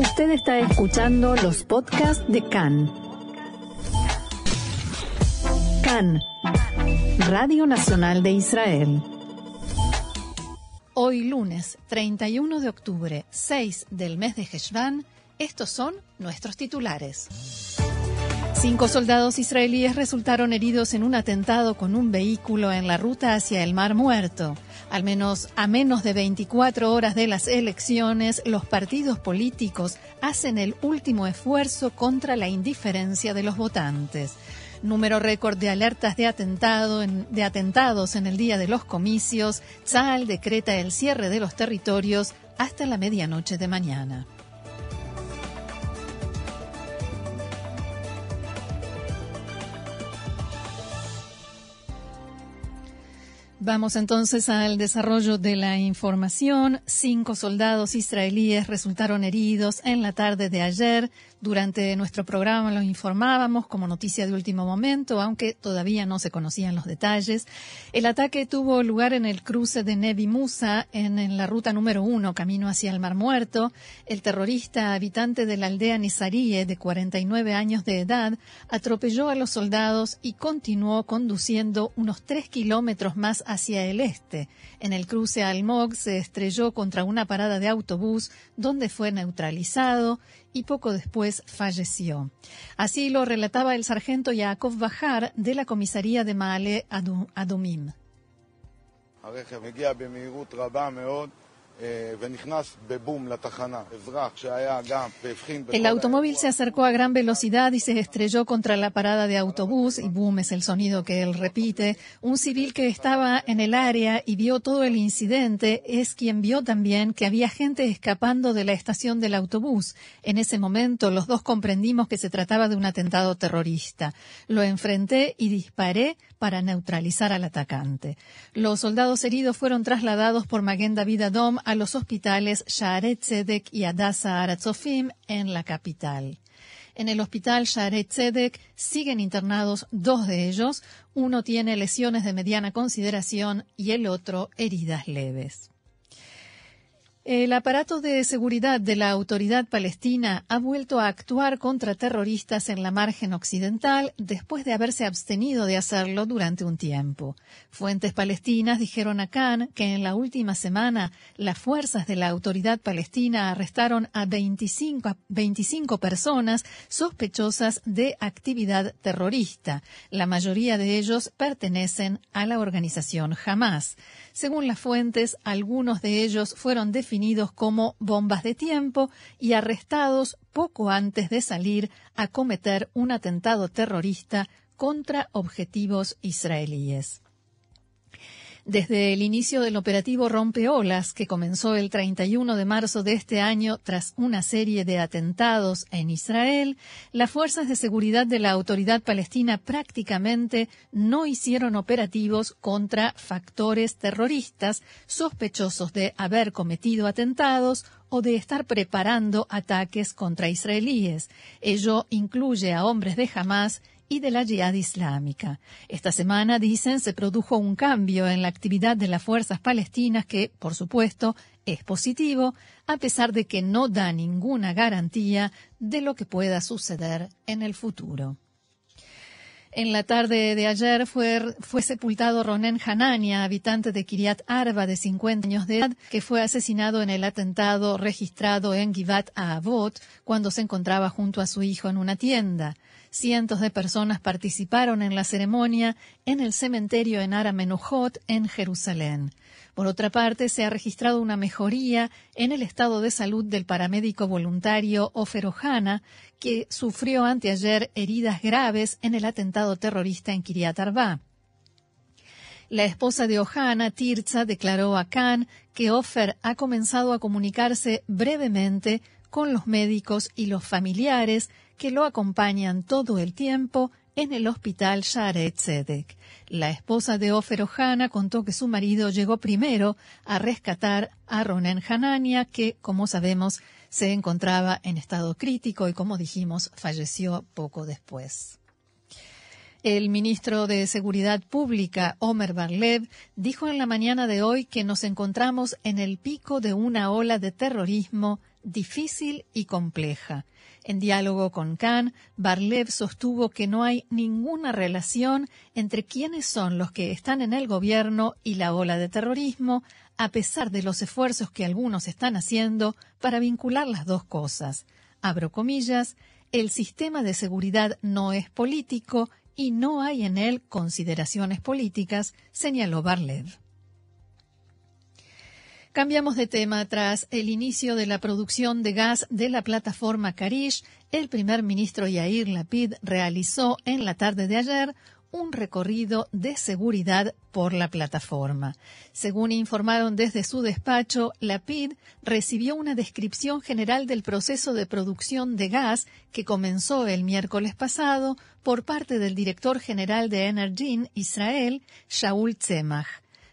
Usted está escuchando los podcasts de CAN. CAN, Radio Nacional de Israel. Hoy lunes 31 de octubre, 6 del mes de Heshvan, estos son nuestros titulares. Cinco soldados israelíes resultaron heridos en un atentado con un vehículo en la ruta hacia el Mar Muerto. Al menos a menos de 24 horas de las elecciones, los partidos políticos hacen el último esfuerzo contra la indiferencia de los votantes. Número récord de alertas de, atentado de atentados en el día de los comicios. Tzal decreta el cierre de los territorios hasta la medianoche de mañana. Vamos entonces al desarrollo de la información. Cinco soldados israelíes resultaron heridos en la tarde de ayer durante nuestro programa lo informábamos como noticia de último momento, aunque todavía no se conocían los detalles. El ataque tuvo lugar en el cruce de Nevi Musa, en, la ruta número uno, camino hacia el Mar Muerto. El terrorista habitante de la aldea Nizarie, de 49 años de edad, atropelló a los soldados y continuó conduciendo unos tres kilómetros más hacia el este. En el cruce Almog se estrelló contra una parada de autobús donde fue neutralizado y poco después falleció. Así lo relataba el sargento Yaakov Bajar de la comisaría de Maale Adumim. El automóvil se acercó a gran velocidad y se estrelló contra la parada de autobús, y boom es el sonido que él repite. Un civil que estaba en el área y vio todo el incidente es quien vio también que había gente escapando de la estación del autobús. En ese momento los dos comprendimos que se trataba de un atentado terrorista. Lo enfrenté y disparé para neutralizar al atacante. Los soldados heridos fueron trasladados por Maguen David Adom a los hospitales Shaaret Tzedek y Adasa Aratzofim en la capital. En el hospital Shaaret Tzedek siguen internados dos de ellos. Uno tiene lesiones de mediana consideración y el otro heridas leves. El aparato de seguridad de la autoridad palestina ha vuelto a actuar contra terroristas en la margen occidental después de haberse abstenido de hacerlo durante un tiempo. Fuentes palestinas dijeron a Khan que en la última semana las fuerzas de la autoridad palestina arrestaron a 25, 25 personas sospechosas de actividad terrorista. La mayoría de ellos pertenecen a la organización Hamas. Según las fuentes, algunos de ellos fueron definidos como bombas de tiempo y arrestados poco antes de salir a cometer un atentado terrorista contra objetivos israelíes. Desde el inicio del operativo Rompeolas, que comenzó el 31 de marzo de este año tras una serie de atentados en Israel, las fuerzas de seguridad de la autoridad palestina prácticamente no hicieron operativos contra factores terroristas sospechosos de haber cometido atentados o de estar preparando ataques contra israelíes. Ello incluye a hombres de Hamas y de la yihad islámica. Esta semana, dicen, se produjo un cambio en la actividad de las fuerzas palestinas que, por supuesto, es positivo, a pesar de que no da ninguna garantía de lo que pueda suceder en el futuro. En la tarde de ayer fue, sepultado Ronen Hanania, habitante de Kiryat Arba de 50 años de edad, que fue asesinado en el atentado registrado en Givat Avot cuando se encontraba junto a su hijo en una tienda. Cientos de personas participaron en la ceremonia en el cementerio en Ara en Jerusalén. Por otra parte, se ha registrado una mejoría en el estado de salud del paramédico voluntario Ofer Ohana, que sufrió anteayer heridas graves en el atentado terrorista en Kiryat Arba. La esposa de Ohana, Tirza, declaró a Khan que Ofer ha comenzado a comunicarse brevemente con los médicos y los familiares que lo acompañan todo el tiempo en el hospital Sharet Tzedek. La esposa de Ofer Ohana contó que su marido llegó primero a rescatar a Ronen Hanania, que, como sabemos, se encontraba en estado crítico y, como dijimos, falleció poco después. El ministro de Seguridad Pública, Omer Barlev, dijo en la mañana de hoy que nos encontramos en el pico de una ola de terrorismo difícil y compleja. En diálogo con Khan, Barlev sostuvo que no hay ninguna relación entre quiénes son los que están en el gobierno y la ola de terrorismo, a pesar de los esfuerzos que algunos están haciendo para vincular las dos cosas. Abro comillas, el sistema de seguridad no es político y no hay en él consideraciones políticas, señaló Barlev. Cambiamos de tema. Tras el inicio de la producción de gas de la plataforma Karish, el primer ministro Yair Lapid realizó en la tarde de ayer un recorrido de seguridad por la plataforma. Según informaron desde su despacho, la PID recibió una descripción general del proceso de producción de gas que comenzó el miércoles pasado por parte del director general de Energin Israel, Shaul Tzemach.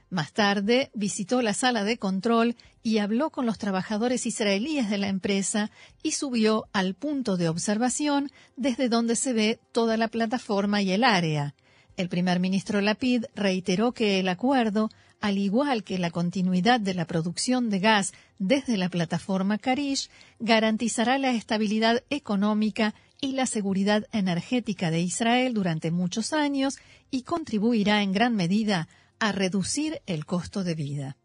Más tarde visitó la sala de control y habló con los trabajadores israelíes de la empresa y subió al punto de observación desde donde se ve toda la plataforma y el área. El primer ministro Lapid reiteró que el acuerdo, al igual que la continuidad de la producción de gas desde la plataforma Karish, garantizará la estabilidad económica y la seguridad energética de Israel durante muchos años y contribuirá en gran medida a reducir el costo de vida.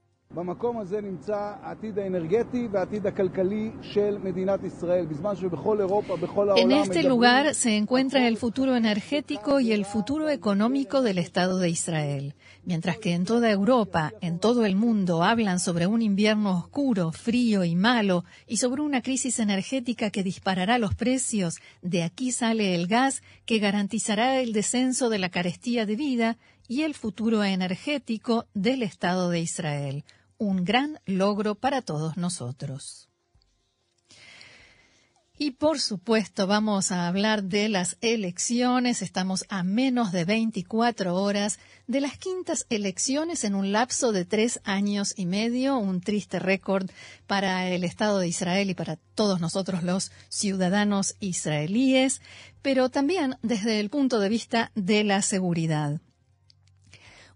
En este lugar se encuentra el futuro energético y el futuro económico del Estado de Israel. Mientras que en toda Europa, en todo el mundo, hablan sobre un invierno oscuro, frío y malo y sobre una crisis energética que disparará los precios, de aquí sale el gas que garantizará el descenso de la carestía de vida y el futuro energético del Estado de Israel un gran logro para todos nosotros. Y por supuesto vamos a hablar de las elecciones. Estamos a menos de 24 horas de las quintas elecciones en un lapso de tres años y medio, un triste récord para el Estado de Israel y para todos nosotros los ciudadanos israelíes, pero también desde el punto de vista de la seguridad.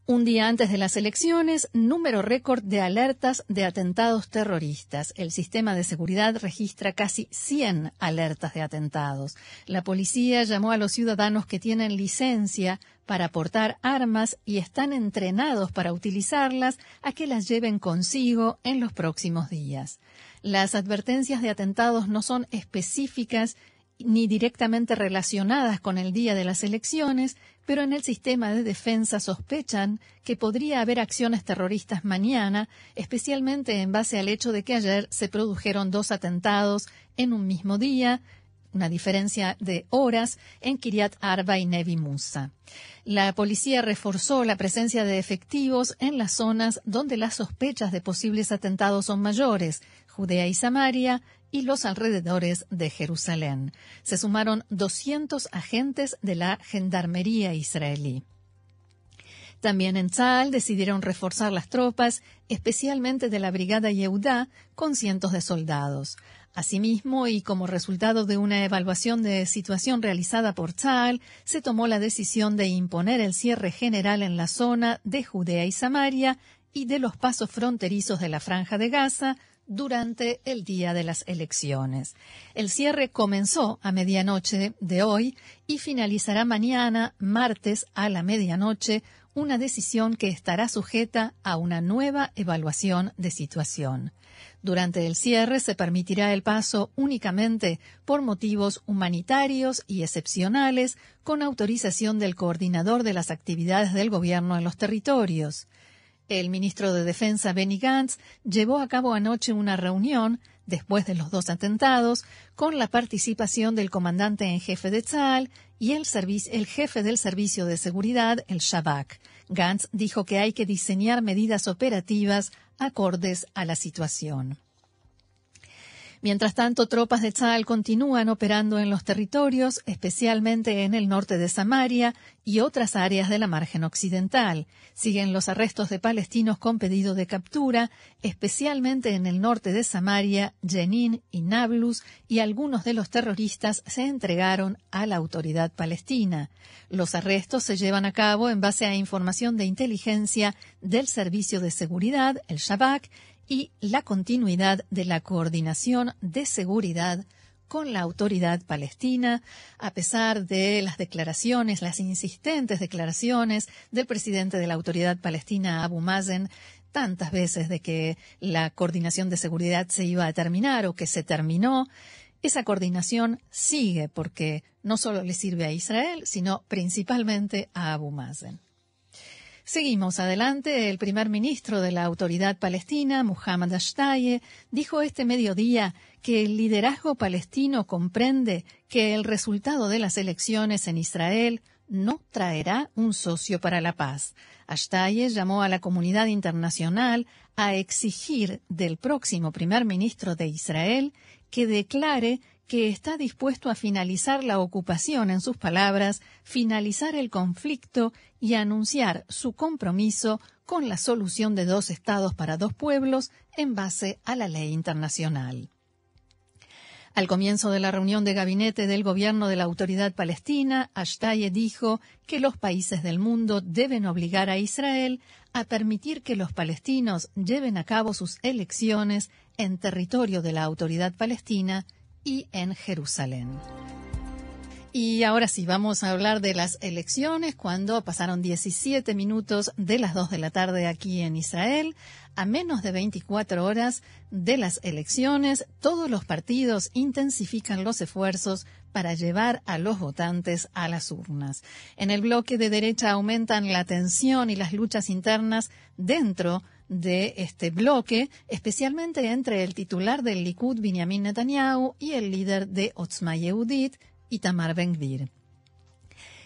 Un día antes de las elecciones, número récord de alertas de atentados terroristas. El sistema de seguridad registra casi 100 alertas de atentados. La policía llamó a los ciudadanos que tienen licencia para portar armas y están entrenados para utilizarlas a que las lleven consigo en los próximos días. Las advertencias de atentados no son específicas ni directamente relacionadas con el día de las elecciones, pero en el sistema de defensa sospechan que podría haber acciones terroristas mañana, especialmente en base al hecho de que ayer se produjeron dos atentados en un mismo día, una diferencia de horas en Kiryat Arba y Nevi Musa. La policía reforzó la presencia de efectivos en las zonas donde las sospechas de posibles atentados son mayores, Judea y Samaria, y los alrededores de Jerusalén. Se sumaron 200 agentes de la Gendarmería israelí. También en Tzal decidieron reforzar las tropas, especialmente de la Brigada Yehudá, con cientos de soldados. Asimismo, y como resultado de una evaluación de situación realizada por Tzal, se tomó la decisión de imponer el cierre general en la zona de Judea y Samaria y de los pasos fronterizos de la Franja de Gaza durante el día de las elecciones. El cierre comenzó a medianoche de hoy y finalizará mañana, martes, a la medianoche, una decisión que estará sujeta a una nueva evaluación de situación. Durante el cierre se permitirá el paso únicamente por motivos humanitarios y excepcionales con autorización del coordinador de las actividades del gobierno en los territorios. El ministro de Defensa Benny Gantz llevó a cabo anoche una reunión después de los dos atentados con la participación del comandante en jefe de Tzal y el, el jefe del servicio de seguridad, el Shabak. Gantz dijo que hay que diseñar medidas operativas acordes a la situación. Mientras tanto, tropas de Tzal continúan operando en los territorios, especialmente en el norte de Samaria y otras áreas de la margen occidental. Siguen los arrestos de palestinos con pedido de captura, especialmente en el norte de Samaria, Jenin y Nablus, y algunos de los terroristas se entregaron a la autoridad palestina. Los arrestos se llevan a cabo en base a información de inteligencia del Servicio de Seguridad, el Shabak, y la continuidad de la coordinación de seguridad con la autoridad palestina, a pesar de las declaraciones, las insistentes declaraciones del presidente de la autoridad palestina, Abu Mazen, tantas veces de que la coordinación de seguridad se iba a terminar o que se terminó. Esa coordinación sigue porque no solo le sirve a Israel, sino principalmente a Abu Mazen. Seguimos adelante. El primer ministro de la autoridad palestina, Muhammad Ashtaye, dijo este mediodía que el liderazgo palestino comprende que el resultado de las elecciones en Israel no traerá un socio para la paz. Ashtaye llamó a la comunidad internacional a exigir del próximo primer ministro de Israel que declare que está dispuesto a finalizar la ocupación, en sus palabras, finalizar el conflicto y anunciar su compromiso con la solución de dos estados para dos pueblos en base a la ley internacional. Al comienzo de la reunión de gabinete del gobierno de la autoridad palestina, Ashtaye dijo que los países del mundo deben obligar a Israel a permitir que los palestinos lleven a cabo sus elecciones en territorio de la autoridad palestina y en Jerusalén. Y ahora sí, vamos a hablar de las elecciones cuando pasaron 17 minutos de las 2 de la tarde aquí en Israel. A menos de 24 horas de las elecciones, todos los partidos intensifican los esfuerzos para llevar a los votantes a las urnas. En el bloque de derecha aumentan la tensión y las luchas internas dentro de este bloque, especialmente entre el titular del Likud, Benjamin Netanyahu, y el líder de Otzma Yehudit, Itamar Ben-Gvir.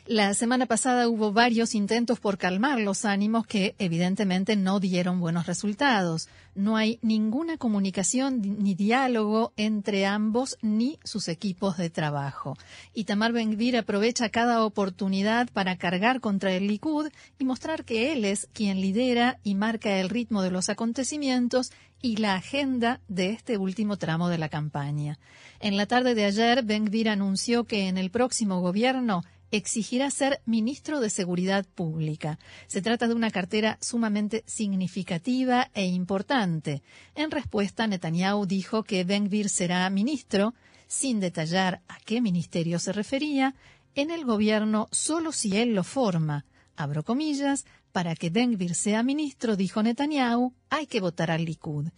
La semana pasada hubo varios intentos por calmar los ánimos que evidentemente no dieron buenos resultados. No hay ninguna comunicación ni diálogo entre ambos ni sus equipos de trabajo. Itamar Ben-Gvir aprovecha cada oportunidad para cargar contra el Likud y mostrar que él es quien lidera y marca el ritmo de los acontecimientos y la agenda de este último tramo de la campaña. En la tarde de ayer, Ben-Gvir anunció que en el próximo gobierno exigirá ser ministro de Seguridad Pública. Se trata de una cartera sumamente significativa e importante. En respuesta, Netanyahu dijo que Ben-Gvir será ministro, sin detallar a qué ministerio se refería, en el gobierno solo si él lo forma. Abro comillas, para que Ben-Gvir sea ministro, dijo Netanyahu, hay que votar al Likud.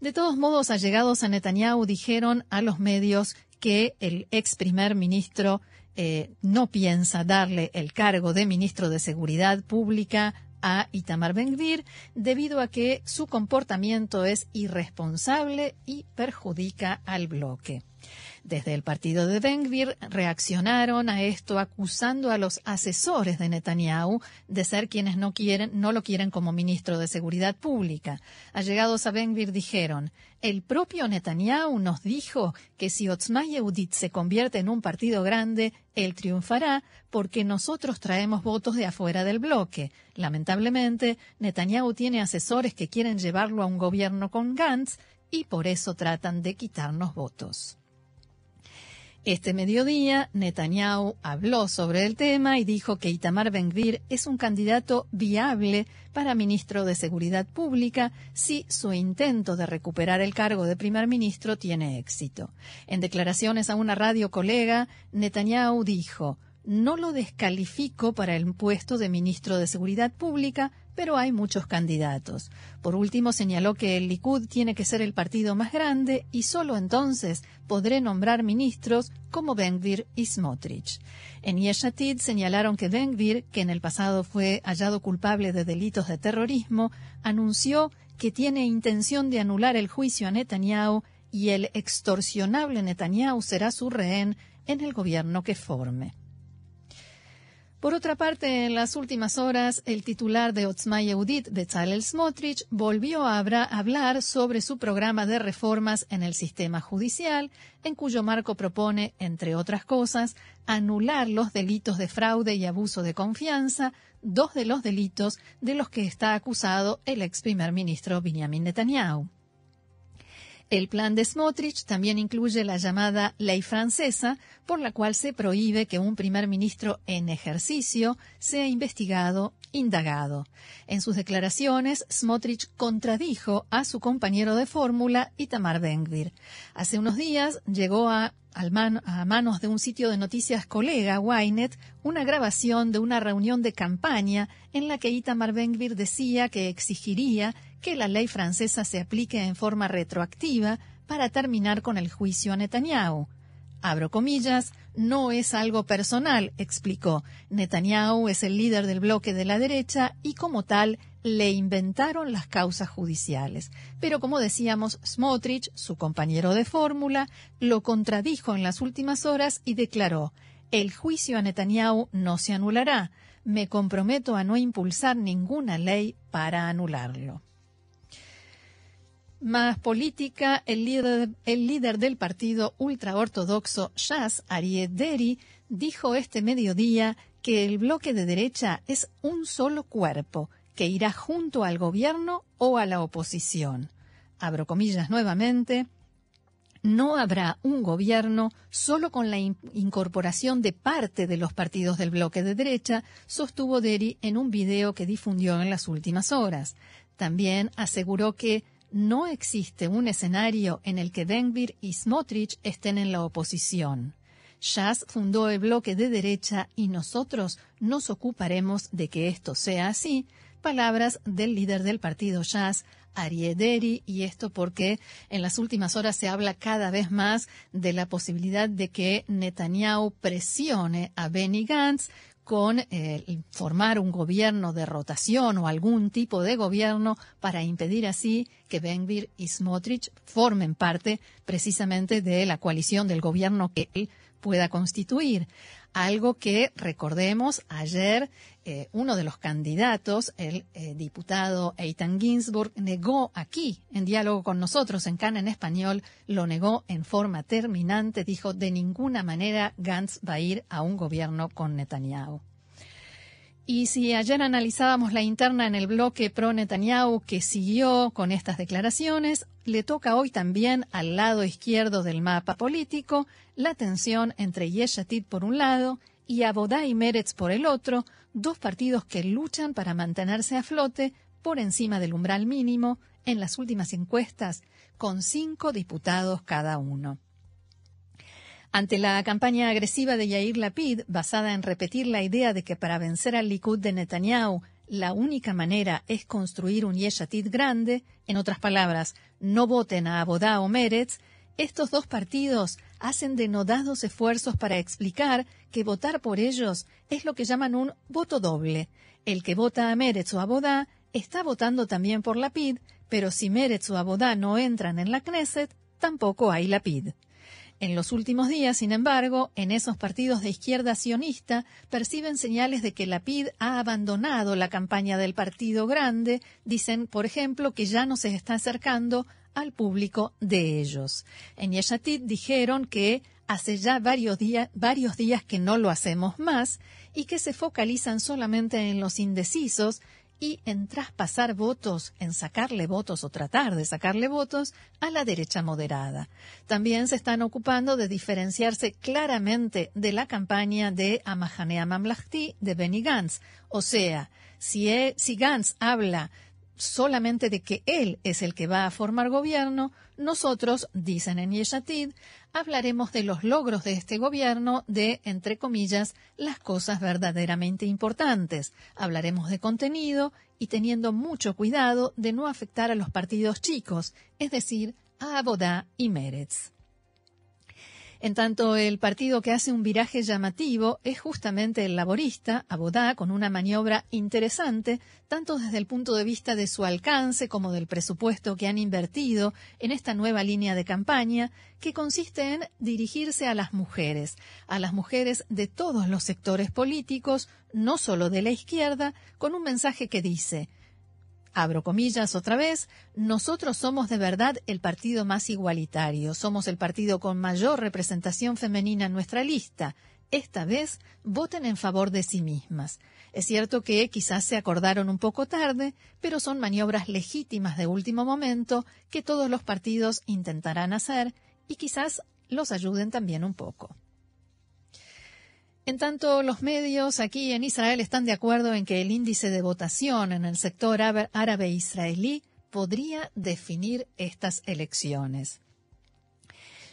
De todos modos, allegados a Netanyahu dijeron a los medios que el ex primer ministro eh, no piensa darle el cargo de ministro de Seguridad Pública a Itamar Ben-Gvir debido a que su comportamiento es irresponsable y perjudica al bloque. Desde el partido de Ben-Gvir reaccionaron a esto acusando a los asesores de Netanyahu de ser quienes no quieren, no lo quieren como ministro de Seguridad Pública. Allegados a Ben-Gvir dijeron, el propio Netanyahu nos dijo que si Otzma Yehudit se convierte en un partido grande, él triunfará porque nosotros traemos votos de afuera del bloque. Lamentablemente, Netanyahu tiene asesores que quieren llevarlo a un gobierno con Gantz y por eso tratan de quitarnos votos. Este mediodía, Netanyahu habló sobre el tema y dijo que Itamar Ben-Gvir es un candidato viable para ministro de Seguridad Pública si su intento de recuperar el cargo de primer ministro tiene éxito. En declaraciones a una radio colega, Netanyahu dijo, no lo descalifico para el puesto de ministro de Seguridad Pública, pero hay muchos candidatos. Por último, señaló que el Likud tiene que ser el partido más grande y solo entonces podré nombrar ministros como Benvir y Smotrich. En Yeshatid señalaron que Benvir, que en el pasado fue hallado culpable de delitos de terrorismo, anunció que tiene intención de anular el juicio a Netanyahu y el extorsionable Netanyahu será su rehén en el gobierno que forme. Por otra parte, en las últimas horas, el titular de Otzma Yehudit, Bezalel Smotrich, volvió a hablar sobre su programa de reformas en el sistema judicial, en cuyo marco propone, entre otras cosas, anular los delitos de fraude y abuso de confianza, dos de los delitos de los que está acusado el ex primer ministro Benjamin Netanyahu. El plan de Smotrich también incluye la llamada ley francesa, por la cual se prohíbe que un primer ministro en ejercicio sea investigado, indagado. En sus declaraciones, Smotrich contradijo a su compañero de fórmula, Itamar Ben-Gvir. Hace unos días llegó a a manos de un sitio de noticias colega, Wynet, una grabación de una reunión de campaña en la que Itamar Ben-Gvir decía que exigiría que la ley francesa se aplique en forma retroactiva para terminar con el juicio a Netanyahu. Abro comillas, no es algo personal, explicó. Netanyahu es el líder del bloque de la derecha y como tal le inventaron las causas judiciales. Pero como decíamos, Smotrich, su compañero de fórmula, lo contradijo en las últimas horas y declaró, el juicio a Netanyahu no se anulará. Me comprometo a no impulsar ninguna ley para anularlo. Más política, el líder, el líder del partido ultraortodoxo Shas, Arieh Deri, dijo este mediodía que el bloque de derecha es un solo cuerpo, que irá junto al gobierno o a la oposición. Abro comillas nuevamente. No habrá un gobierno solo con la incorporación de parte de los partidos del bloque de derecha, sostuvo Deri en un video que difundió en las últimas horas. También aseguró que no existe un escenario en el que Denvir y Smotrich estén en la oposición. Shas fundó el bloque de derecha y nosotros nos ocuparemos de que esto sea así. Palabras del líder del partido Shas, Ariederi, y esto porque en las últimas horas se habla cada vez más de la posibilidad de que Netanyahu presione a Benny Gantz con eh, formar un gobierno de rotación o algún tipo de gobierno para impedir así que Benvir y Smotrich formen parte precisamente de la coalición del gobierno que él pueda constituir. Algo que, recordemos, ayer eh, uno de los candidatos, el eh, diputado Eitan Ginsburg, negó aquí, en diálogo con nosotros en Cana en español, lo negó en forma terminante, dijo, de ninguna manera Gantz va a ir a un gobierno con Netanyahu. Y si ayer analizábamos la interna en el bloque pro-Netanyahu que siguió con estas declaraciones, le toca hoy también al lado izquierdo del mapa político la tensión entre Yeshatit por un lado y Abodá y Meretz por el otro, dos partidos que luchan para mantenerse a flote por encima del umbral mínimo en las últimas encuestas, con cinco diputados cada uno. Ante la campaña agresiva de Yair Lapid, basada en repetir la idea de que para vencer al Likud de Netanyahu la única manera es construir un Yeshatid grande, en otras palabras, no voten a Abodá o Meretz, estos dos partidos hacen denodados esfuerzos para explicar que votar por ellos es lo que llaman un voto doble. El que vota a Meretz o Abodá está votando también por Lapid, pero si Meretz o Abodá no entran en la Knesset, tampoco hay Lapid. En los últimos días, sin embargo, en esos partidos de izquierda sionista perciben señales de que la PID ha abandonado la campaña del Partido Grande. Dicen, por ejemplo, que ya no se está acercando al público de ellos. En Yeshatit dijeron que hace ya varios, varios días que no lo hacemos más y que se focalizan solamente en los indecisos y en traspasar votos, en sacarle votos o tratar de sacarle votos a la derecha moderada. También se están ocupando de diferenciarse claramente de la campaña de Amahanea Mamlahti de Benny Gantz. O sea, si, e, si Gantz habla solamente de que él es el que va a formar gobierno, nosotros, dicen en Yeshatid, hablaremos de los logros de este gobierno, de, entre comillas, las cosas verdaderamente importantes. Hablaremos de contenido y teniendo mucho cuidado de no afectar a los partidos chicos, es decir, a Abodá y Meretz. En tanto, el partido que hace un viraje llamativo es justamente el laborista, Abodá, con una maniobra interesante, tanto desde el punto de vista de su alcance como del presupuesto que han invertido en esta nueva línea de campaña, que consiste en dirigirse a las mujeres, a las mujeres de todos los sectores políticos, no solo de la izquierda, con un mensaje que dice abro comillas otra vez, nosotros somos de verdad el partido más igualitario, somos el partido con mayor representación femenina en nuestra lista. Esta vez voten en favor de sí mismas. Es cierto que quizás se acordaron un poco tarde, pero son maniobras legítimas de último momento que todos los partidos intentarán hacer y quizás los ayuden también un poco. En tanto, los medios aquí en Israel están de acuerdo en que el índice de votación en el sector árabe israelí podría definir estas elecciones.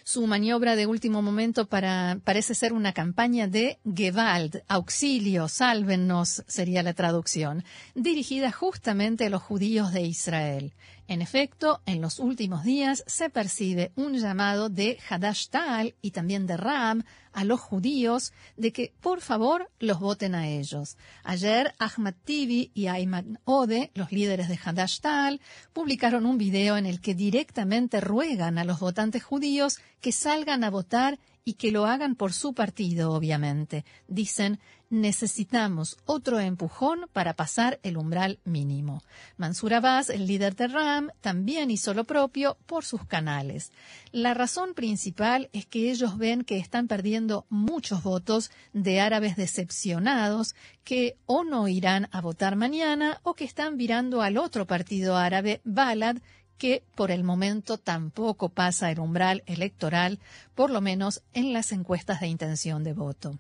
Su maniobra de último momento parece ser una campaña de Gewalt, auxilio, sálvennos, sería la traducción, dirigida justamente a los judíos de Israel. En efecto, en los últimos días se percibe un llamado de Hadash Tal y también de Ram a los judíos de que por favor los voten a ellos. Ayer Ahmad Tibi y Ayman Ode, los líderes de Hadash Tal, publicaron un video en el que directamente ruegan a los votantes judíos que salgan a votar y que lo hagan por su partido, obviamente. Dicen, necesitamos otro empujón para pasar el umbral mínimo. Mansur Abbas, el líder de RAM, también hizo lo propio por sus canales. La razón principal es que ellos ven que están perdiendo muchos votos de árabes decepcionados que o no irán a votar mañana o que están virando al otro partido árabe, Balad, que por el momento tampoco pasa el umbral electoral, por lo menos en las encuestas de intención de voto.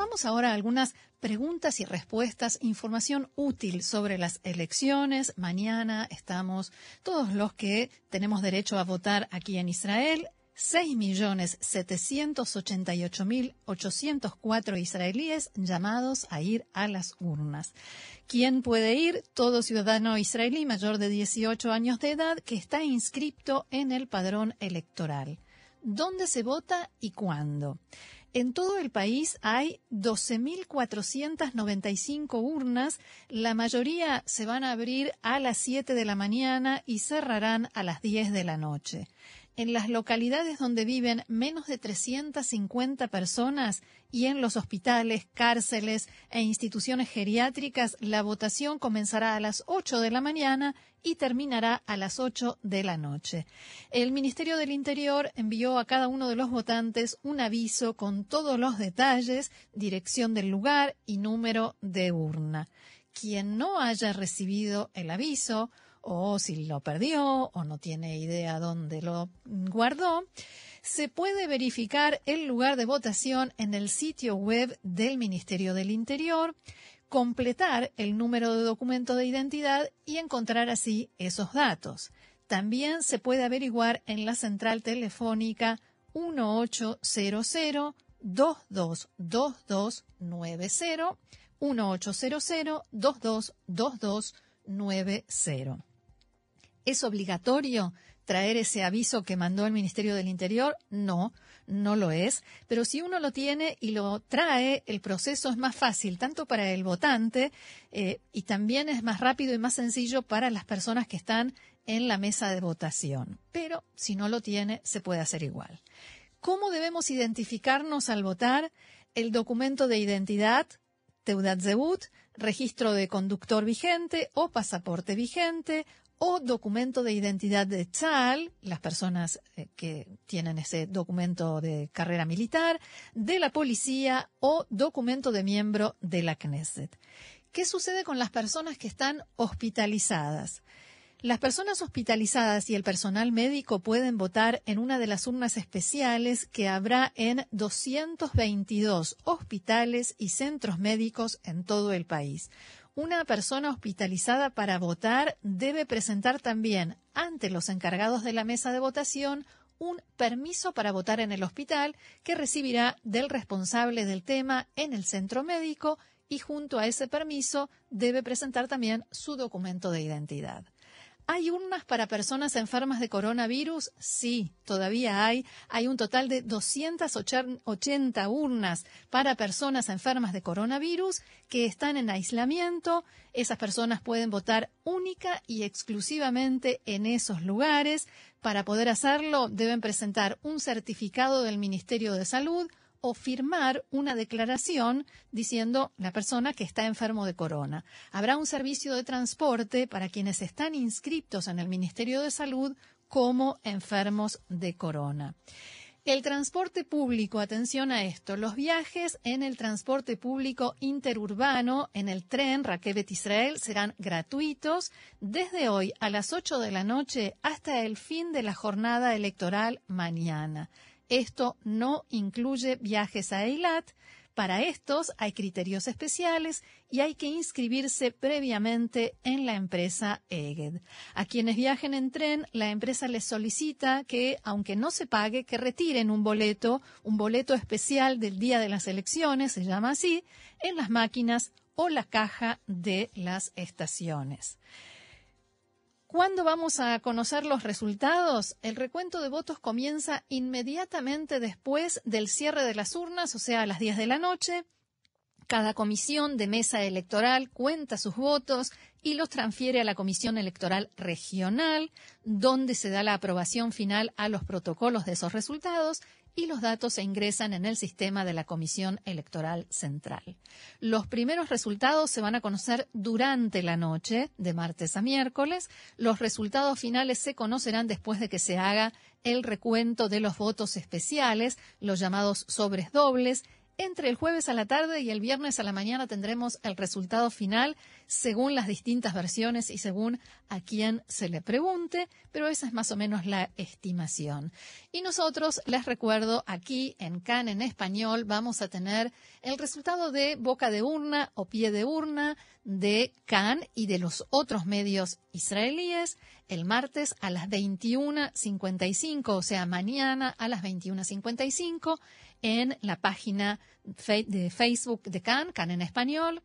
Vamos ahora a algunas preguntas y respuestas, información útil sobre las elecciones. Mañana estamos todos los que tenemos derecho a votar aquí en Israel. 6.788.804 israelíes llamados a ir a las urnas. ¿Quién puede ir? Todo ciudadano israelí mayor de 18 años de edad que está inscrito en el padrón electoral. ¿Dónde se vota y cuándo? En todo el país hay 12.495 urnas. La mayoría se van a abrir a las 7 de la mañana y cerrarán a las 10 de la noche. En las localidades donde viven menos de 350 personas y en los hospitales, cárceles e instituciones geriátricas, la votación comenzará a las 8 de la mañana y terminará a las 8 de la noche. El Ministerio del Interior envió a cada uno de los votantes un aviso con todos los detalles, dirección del lugar y número de urna. Quien no haya recibido el aviso, o si lo perdió o no tiene idea dónde lo guardó, se puede verificar el lugar de votación en el sitio web del Ministerio del Interior, completar el número de documento de identidad y encontrar así esos datos. También se puede averiguar en la central telefónica 1800 222290 1800 222290. ¿Es obligatorio traer ese aviso que mandó el Ministerio del Interior? No, no lo es. Pero si uno lo tiene y lo trae, el proceso es más fácil, tanto para el votante eh, y también es más rápido y más sencillo para las personas que están en la mesa de votación. Pero si no lo tiene, se puede hacer igual. ¿Cómo debemos identificarnos al votar? El documento de identidad, Teudat Zebut, registro de conductor vigente o pasaporte vigente o documento de identidad de CHAL, las personas eh, que tienen ese documento de carrera militar, de la policía o documento de miembro de la Knesset. ¿Qué sucede con las personas que están hospitalizadas? Las personas hospitalizadas y el personal médico pueden votar en una de las urnas especiales que habrá en 222 hospitales y centros médicos en todo el país una persona hospitalizada para votar debe presentar también ante los encargados de la mesa de votación un permiso para votar en el hospital que recibirá del responsable del tema en el centro médico y junto a ese permiso debe presentar también su documento de identidad. ¿Hay urnas para personas enfermas de coronavirus? Sí, todavía hay. Hay un total de 280 urnas para personas enfermas de coronavirus que están en aislamiento. Esas personas pueden votar única y exclusivamente en esos lugares. Para poder hacerlo, deben presentar un certificado del Ministerio de Salud o firmar una declaración diciendo la persona que está enfermo de corona. Habrá un servicio de transporte para quienes están inscritos en el Ministerio de Salud como enfermos de corona. El transporte público, atención a esto, los viajes en el transporte público interurbano, en el tren Raquebet Israel, serán gratuitos desde hoy a las 8 de la noche hasta el fin de la jornada electoral mañana. Esto no incluye viajes a Eilat. Para estos hay criterios especiales y hay que inscribirse previamente en la empresa EGED. A quienes viajen en tren, la empresa les solicita que, aunque no se pague, que retiren un boleto, un boleto especial del día de las elecciones, se llama así, en las máquinas o la caja de las estaciones. ¿Cuándo vamos a conocer los resultados? El recuento de votos comienza inmediatamente después del cierre de las urnas, o sea, a las 10 de la noche. Cada comisión de mesa electoral cuenta sus votos y los transfiere a la Comisión Electoral Regional, donde se da la aprobación final a los protocolos de esos resultados y los datos se ingresan en el sistema de la Comisión Electoral Central. Los primeros resultados se van a conocer durante la noche, de martes a miércoles. Los resultados finales se conocerán después de que se haga el recuento de los votos especiales, los llamados sobres dobles, entre el jueves a la tarde y el viernes a la mañana tendremos el resultado final según las distintas versiones y según a quién se le pregunte, pero esa es más o menos la estimación. Y nosotros, les recuerdo, aquí en CAN en español vamos a tener el resultado de boca de urna o pie de urna de CAN y de los otros medios israelíes el martes a las 21.55, o sea, mañana a las 21.55 en la página de Facebook de CAN, CAN en español.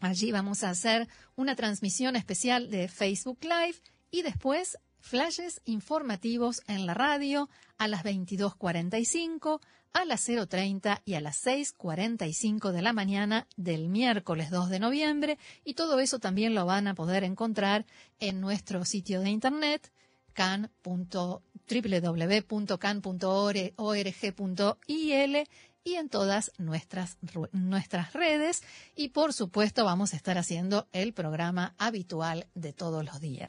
Allí vamos a hacer una transmisión especial de Facebook Live y después flashes informativos en la radio a las 22.45, a las 0.30 y a las 6.45 de la mañana del miércoles 2 de noviembre y todo eso también lo van a poder encontrar en nuestro sitio de internet www.can.org.il y en todas nuestras, nuestras redes. Y por supuesto vamos a estar haciendo el programa habitual de todos los días.